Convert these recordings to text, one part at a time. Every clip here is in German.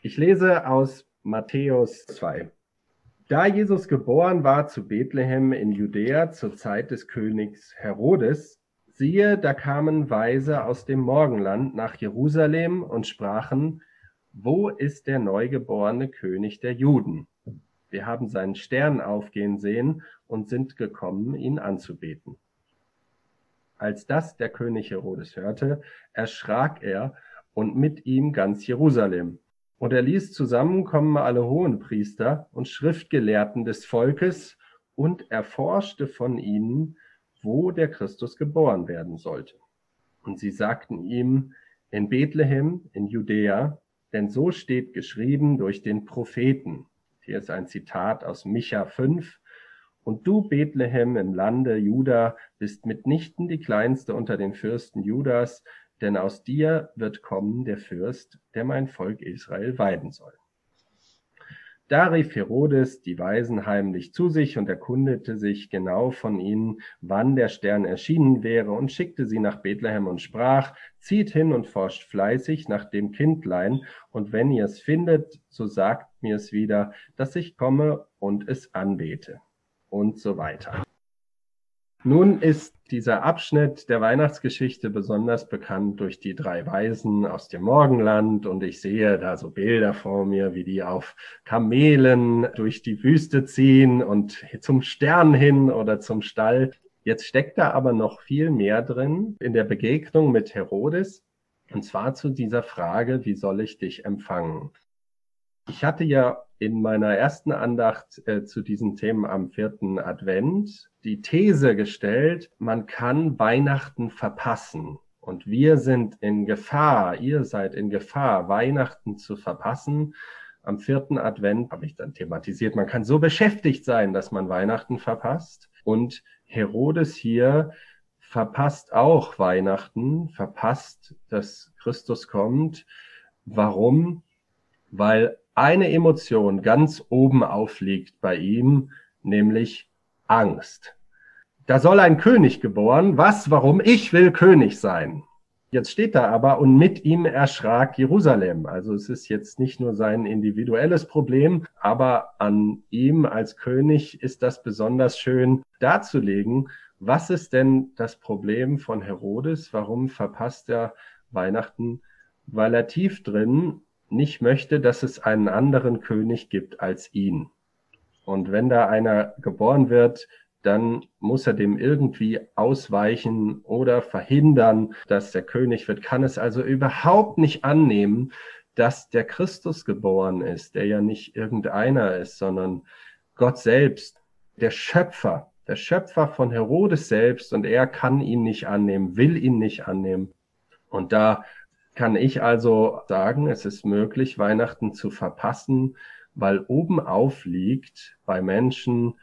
Ich lese aus Matthäus 2. Da Jesus geboren war zu Bethlehem in Judäa zur Zeit des Königs Herodes, siehe, da kamen Weise aus dem Morgenland nach Jerusalem und sprachen, wo ist der neugeborene König der Juden? Wir haben seinen Stern aufgehen sehen und sind gekommen, ihn anzubeten. Als das der König Herodes hörte, erschrak er und mit ihm ganz Jerusalem. Und er ließ zusammenkommen alle Hohenpriester und Schriftgelehrten des Volkes und erforschte von ihnen, wo der Christus geboren werden sollte. Und sie sagten ihm, in Bethlehem, in Judäa, denn so steht geschrieben durch den Propheten. Hier ist ein Zitat aus Micha 5. Und du, Bethlehem im Lande Juda, bist mitnichten die kleinste unter den Fürsten Judas, denn aus dir wird kommen der Fürst, der mein Volk Israel weiden soll. Da rief Herodes die Weisen heimlich zu sich und erkundete sich genau von ihnen, wann der Stern erschienen wäre, und schickte sie nach Bethlehem und sprach, zieht hin und forscht fleißig nach dem Kindlein, und wenn ihr es findet, so sagt mir es wieder, dass ich komme und es anbete. Und so weiter. Nun ist dieser Abschnitt der Weihnachtsgeschichte besonders bekannt durch die drei Weisen aus dem Morgenland und ich sehe da so Bilder vor mir, wie die auf Kamelen durch die Wüste ziehen und zum Stern hin oder zum Stall. Jetzt steckt da aber noch viel mehr drin in der Begegnung mit Herodes und zwar zu dieser Frage, wie soll ich dich empfangen? Ich hatte ja in meiner ersten Andacht äh, zu diesen Themen am vierten Advent die These gestellt, man kann Weihnachten verpassen. Und wir sind in Gefahr, ihr seid in Gefahr, Weihnachten zu verpassen. Am vierten Advent habe ich dann thematisiert, man kann so beschäftigt sein, dass man Weihnachten verpasst. Und Herodes hier verpasst auch Weihnachten, verpasst, dass Christus kommt. Warum? Weil eine Emotion ganz oben aufliegt bei ihm, nämlich Angst. Da soll ein König geboren. Was? Warum? Ich will König sein. Jetzt steht da aber, und mit ihm erschrak Jerusalem. Also es ist jetzt nicht nur sein individuelles Problem, aber an ihm als König ist das besonders schön darzulegen. Was ist denn das Problem von Herodes? Warum verpasst er Weihnachten? Weil er tief drin nicht möchte, dass es einen anderen König gibt als ihn. Und wenn da einer geboren wird, dann muss er dem irgendwie ausweichen oder verhindern, dass der König wird, kann es also überhaupt nicht annehmen, dass der Christus geboren ist, der ja nicht irgendeiner ist, sondern Gott selbst, der Schöpfer, der Schöpfer von Herodes selbst und er kann ihn nicht annehmen, will ihn nicht annehmen. Und da kann ich also sagen, es ist möglich, Weihnachten zu verpassen, weil oben auf liegt bei Menschen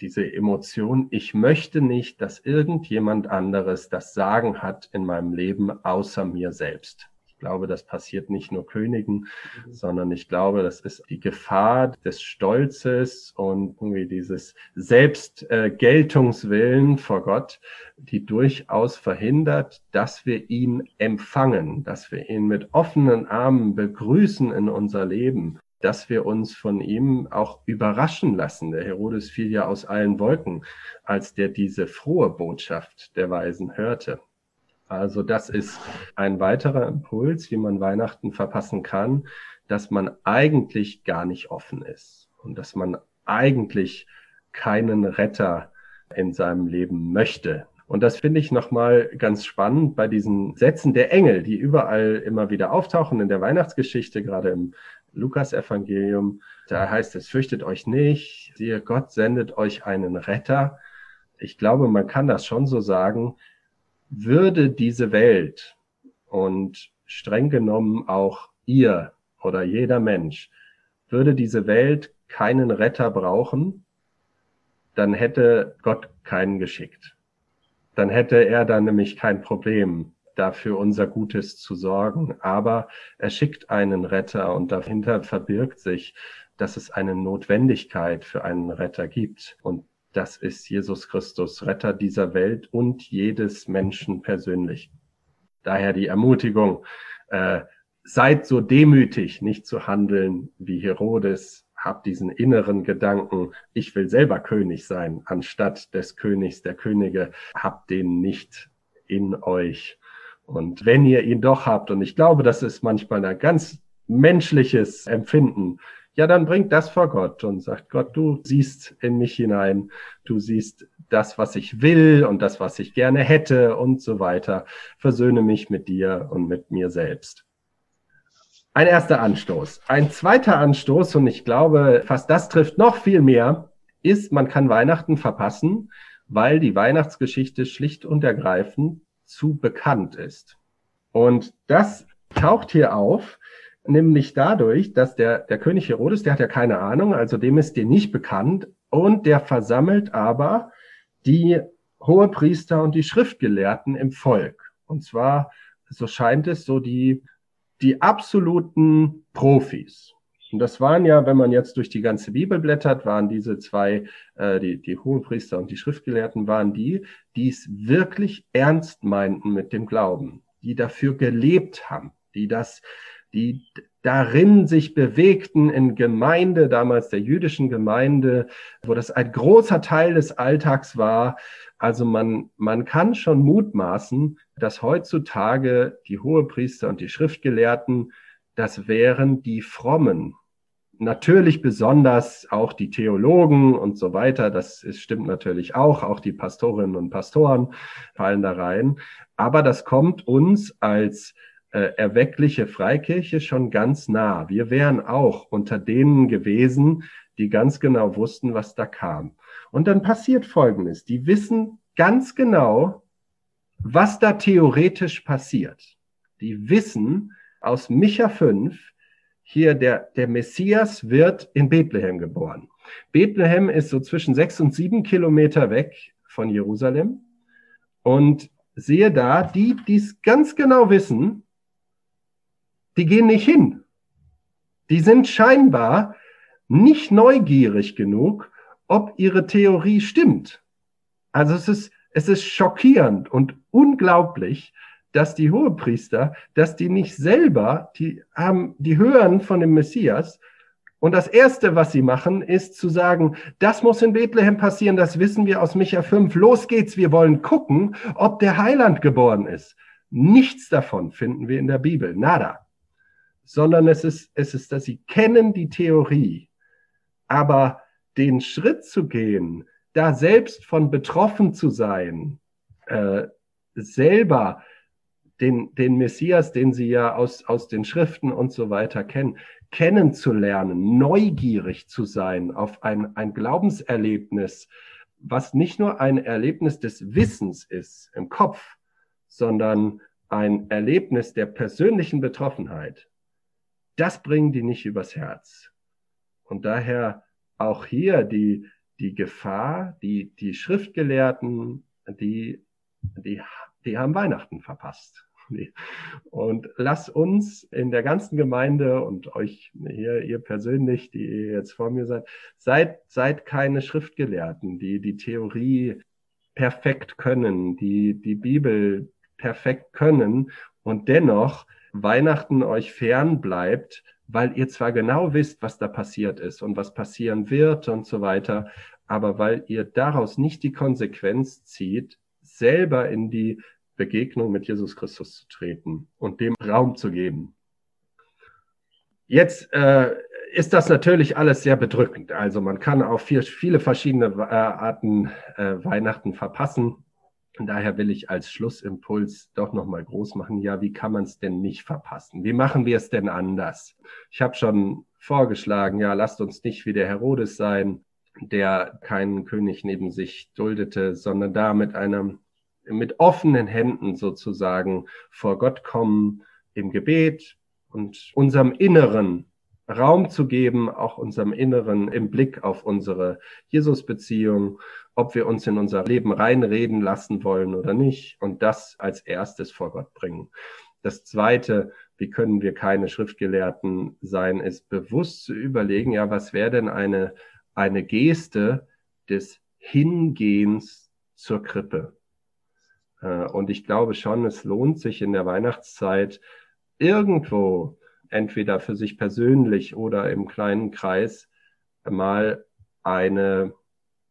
diese Emotion, ich möchte nicht, dass irgendjemand anderes das Sagen hat in meinem Leben außer mir selbst glaube, das passiert nicht nur Königen, mhm. sondern ich glaube, das ist die Gefahr des Stolzes und irgendwie dieses Selbstgeltungswillen äh, vor Gott, die durchaus verhindert, dass wir ihn empfangen, dass wir ihn mit offenen Armen begrüßen in unser Leben dass wir uns von ihm auch überraschen lassen. Der Herodes fiel ja aus allen Wolken, als der diese frohe Botschaft der Weisen hörte. Also das ist ein weiterer Impuls, wie man Weihnachten verpassen kann, dass man eigentlich gar nicht offen ist und dass man eigentlich keinen Retter in seinem Leben möchte. Und das finde ich nochmal ganz spannend bei diesen Sätzen der Engel, die überall immer wieder auftauchen in der Weihnachtsgeschichte, gerade im Lukas-Evangelium. Da heißt es, fürchtet euch nicht, siehe, Gott sendet euch einen Retter. Ich glaube, man kann das schon so sagen, würde diese Welt und streng genommen auch ihr oder jeder Mensch, würde diese Welt keinen Retter brauchen, dann hätte Gott keinen geschickt. Dann hätte er dann nämlich kein Problem, dafür unser Gutes zu sorgen. Aber er schickt einen Retter und dahinter verbirgt sich, dass es eine Notwendigkeit für einen Retter gibt. Und das ist Jesus Christus, Retter dieser Welt und jedes Menschen persönlich. Daher die Ermutigung, äh, seid so demütig, nicht zu handeln wie Herodes, habt diesen inneren Gedanken, ich will selber König sein, anstatt des Königs der Könige, habt den nicht in euch. Und wenn ihr ihn doch habt, und ich glaube, das ist manchmal ein ganz menschliches Empfinden, ja, dann bringt das vor Gott und sagt, Gott, du siehst in mich hinein, du siehst das, was ich will und das, was ich gerne hätte und so weiter. Versöhne mich mit dir und mit mir selbst. Ein erster Anstoß. Ein zweiter Anstoß, und ich glaube, fast das trifft noch viel mehr, ist, man kann Weihnachten verpassen, weil die Weihnachtsgeschichte schlicht und ergreifend zu bekannt ist. Und das taucht hier auf, nämlich dadurch, dass der, der König Herodes, der hat ja keine Ahnung, also dem ist dir nicht bekannt, und der versammelt aber die Hohepriester und die Schriftgelehrten im Volk. Und zwar, so scheint es, so die, die absoluten Profis. Und das waren ja, wenn man jetzt durch die ganze Bibel blättert, waren diese zwei, äh, die, die Hohepriester und die Schriftgelehrten, waren die, die es wirklich ernst meinten mit dem Glauben, die dafür gelebt haben, die das, die darin sich bewegten in Gemeinde, damals der jüdischen Gemeinde, wo das ein großer Teil des Alltags war. Also man, man kann schon mutmaßen, dass heutzutage die Hohepriester und die Schriftgelehrten, das wären die Frommen, natürlich besonders auch die Theologen und so weiter. Das ist, stimmt natürlich auch. Auch die Pastorinnen und Pastoren fallen da rein. Aber das kommt uns als äh, erweckliche Freikirche schon ganz nah. Wir wären auch unter denen gewesen, die ganz genau wussten, was da kam. Und dann passiert Folgendes. Die wissen ganz genau, was da theoretisch passiert. Die wissen aus Micha 5, hier der, der Messias wird in Bethlehem geboren. Bethlehem ist so zwischen sechs und sieben Kilometer weg von Jerusalem. Und sehe da, die, die es ganz genau wissen, die gehen nicht hin. Die sind scheinbar nicht neugierig genug, ob ihre Theorie stimmt. Also es ist, es ist schockierend und unglaublich, dass die Hohepriester, dass die nicht selber, die haben, die hören von dem Messias und das erste, was sie machen, ist zu sagen, das muss in Bethlehem passieren, das wissen wir aus Micha 5. Los geht's, wir wollen gucken, ob der Heiland geboren ist. Nichts davon finden wir in der Bibel, nada. Sondern es ist, es ist, dass sie kennen die Theorie, aber den Schritt zu gehen, da selbst von betroffen zu sein, äh, selber den, den Messias, den sie ja aus, aus den Schriften und so weiter kennen, kennenzulernen, neugierig zu sein auf ein, ein Glaubenserlebnis, was nicht nur ein Erlebnis des Wissens ist im Kopf, sondern ein Erlebnis der persönlichen Betroffenheit. Das bringen die nicht übers Herz. Und daher auch hier die, die Gefahr, die, die Schriftgelehrten, die, die, die haben Weihnachten verpasst. Und lass uns in der ganzen Gemeinde und euch hier, ihr persönlich, die ihr jetzt vor mir seid, seid, seid keine Schriftgelehrten, die die Theorie perfekt können, die die Bibel perfekt können und dennoch Weihnachten euch fern bleibt, weil ihr zwar genau wisst, was da passiert ist und was passieren wird und so weiter, aber weil ihr daraus nicht die Konsequenz zieht, selber in die Begegnung mit Jesus Christus zu treten und dem Raum zu geben. Jetzt äh, ist das natürlich alles sehr bedrückend. Also man kann auf vier, viele verschiedene äh, Arten äh, Weihnachten verpassen. Und daher will ich als Schlussimpuls doch nochmal groß machen. Ja, wie kann man es denn nicht verpassen? Wie machen wir es denn anders? Ich habe schon vorgeschlagen, ja, lasst uns nicht wie der Herodes sein, der keinen König neben sich duldete, sondern da mit einem mit offenen Händen sozusagen vor Gott kommen im Gebet und unserem Inneren Raum zu geben, auch unserem Inneren im Blick auf unsere Jesus-Beziehung, ob wir uns in unser Leben reinreden lassen wollen oder nicht und das als erstes vor Gott bringen. Das zweite, wie können wir keine Schriftgelehrten sein, ist bewusst zu überlegen, ja, was wäre denn eine, eine Geste des Hingehens zur Krippe? Äh, und ich glaube schon, es lohnt sich in der Weihnachtszeit irgendwo entweder für sich persönlich oder im kleinen Kreis mal eine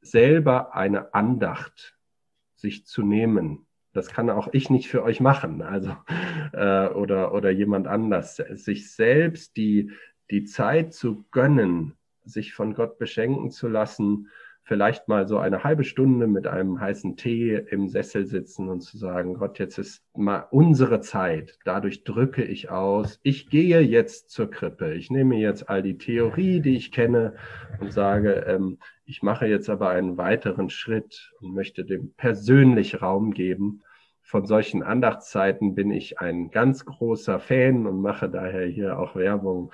selber eine Andacht sich zu nehmen. Das kann auch ich nicht für euch machen, also äh, oder oder jemand anders. Sich selbst die die Zeit zu gönnen, sich von Gott beschenken zu lassen, vielleicht mal so eine halbe Stunde mit einem heißen Tee im Sessel sitzen und zu sagen, Gott, jetzt ist mal unsere Zeit. Dadurch drücke ich aus. Ich gehe jetzt zur Krippe. Ich nehme jetzt all die Theorie, die ich kenne und sage, ähm, ich mache jetzt aber einen weiteren Schritt und möchte dem persönlich Raum geben. Von solchen Andachtszeiten bin ich ein ganz großer Fan und mache daher hier auch Werbung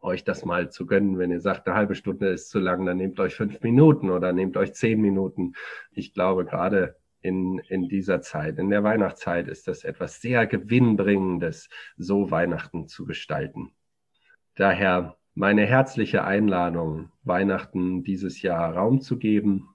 euch das mal zu gönnen. Wenn ihr sagt, eine halbe Stunde ist zu lang, dann nehmt euch fünf Minuten oder nehmt euch zehn Minuten. Ich glaube, gerade in, in dieser Zeit, in der Weihnachtszeit ist das etwas sehr Gewinnbringendes, so Weihnachten zu gestalten. Daher meine herzliche Einladung, Weihnachten dieses Jahr Raum zu geben.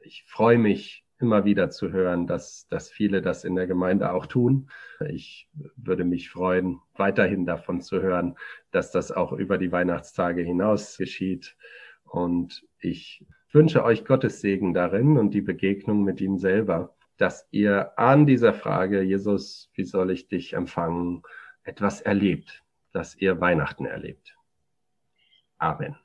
Ich freue mich immer wieder zu hören, dass, dass viele das in der Gemeinde auch tun. Ich würde mich freuen, weiterhin davon zu hören, dass das auch über die Weihnachtstage hinaus geschieht. Und ich wünsche euch Gottes Segen darin und die Begegnung mit ihm selber, dass ihr an dieser Frage, Jesus, wie soll ich dich empfangen, etwas erlebt, dass ihr Weihnachten erlebt. Amen.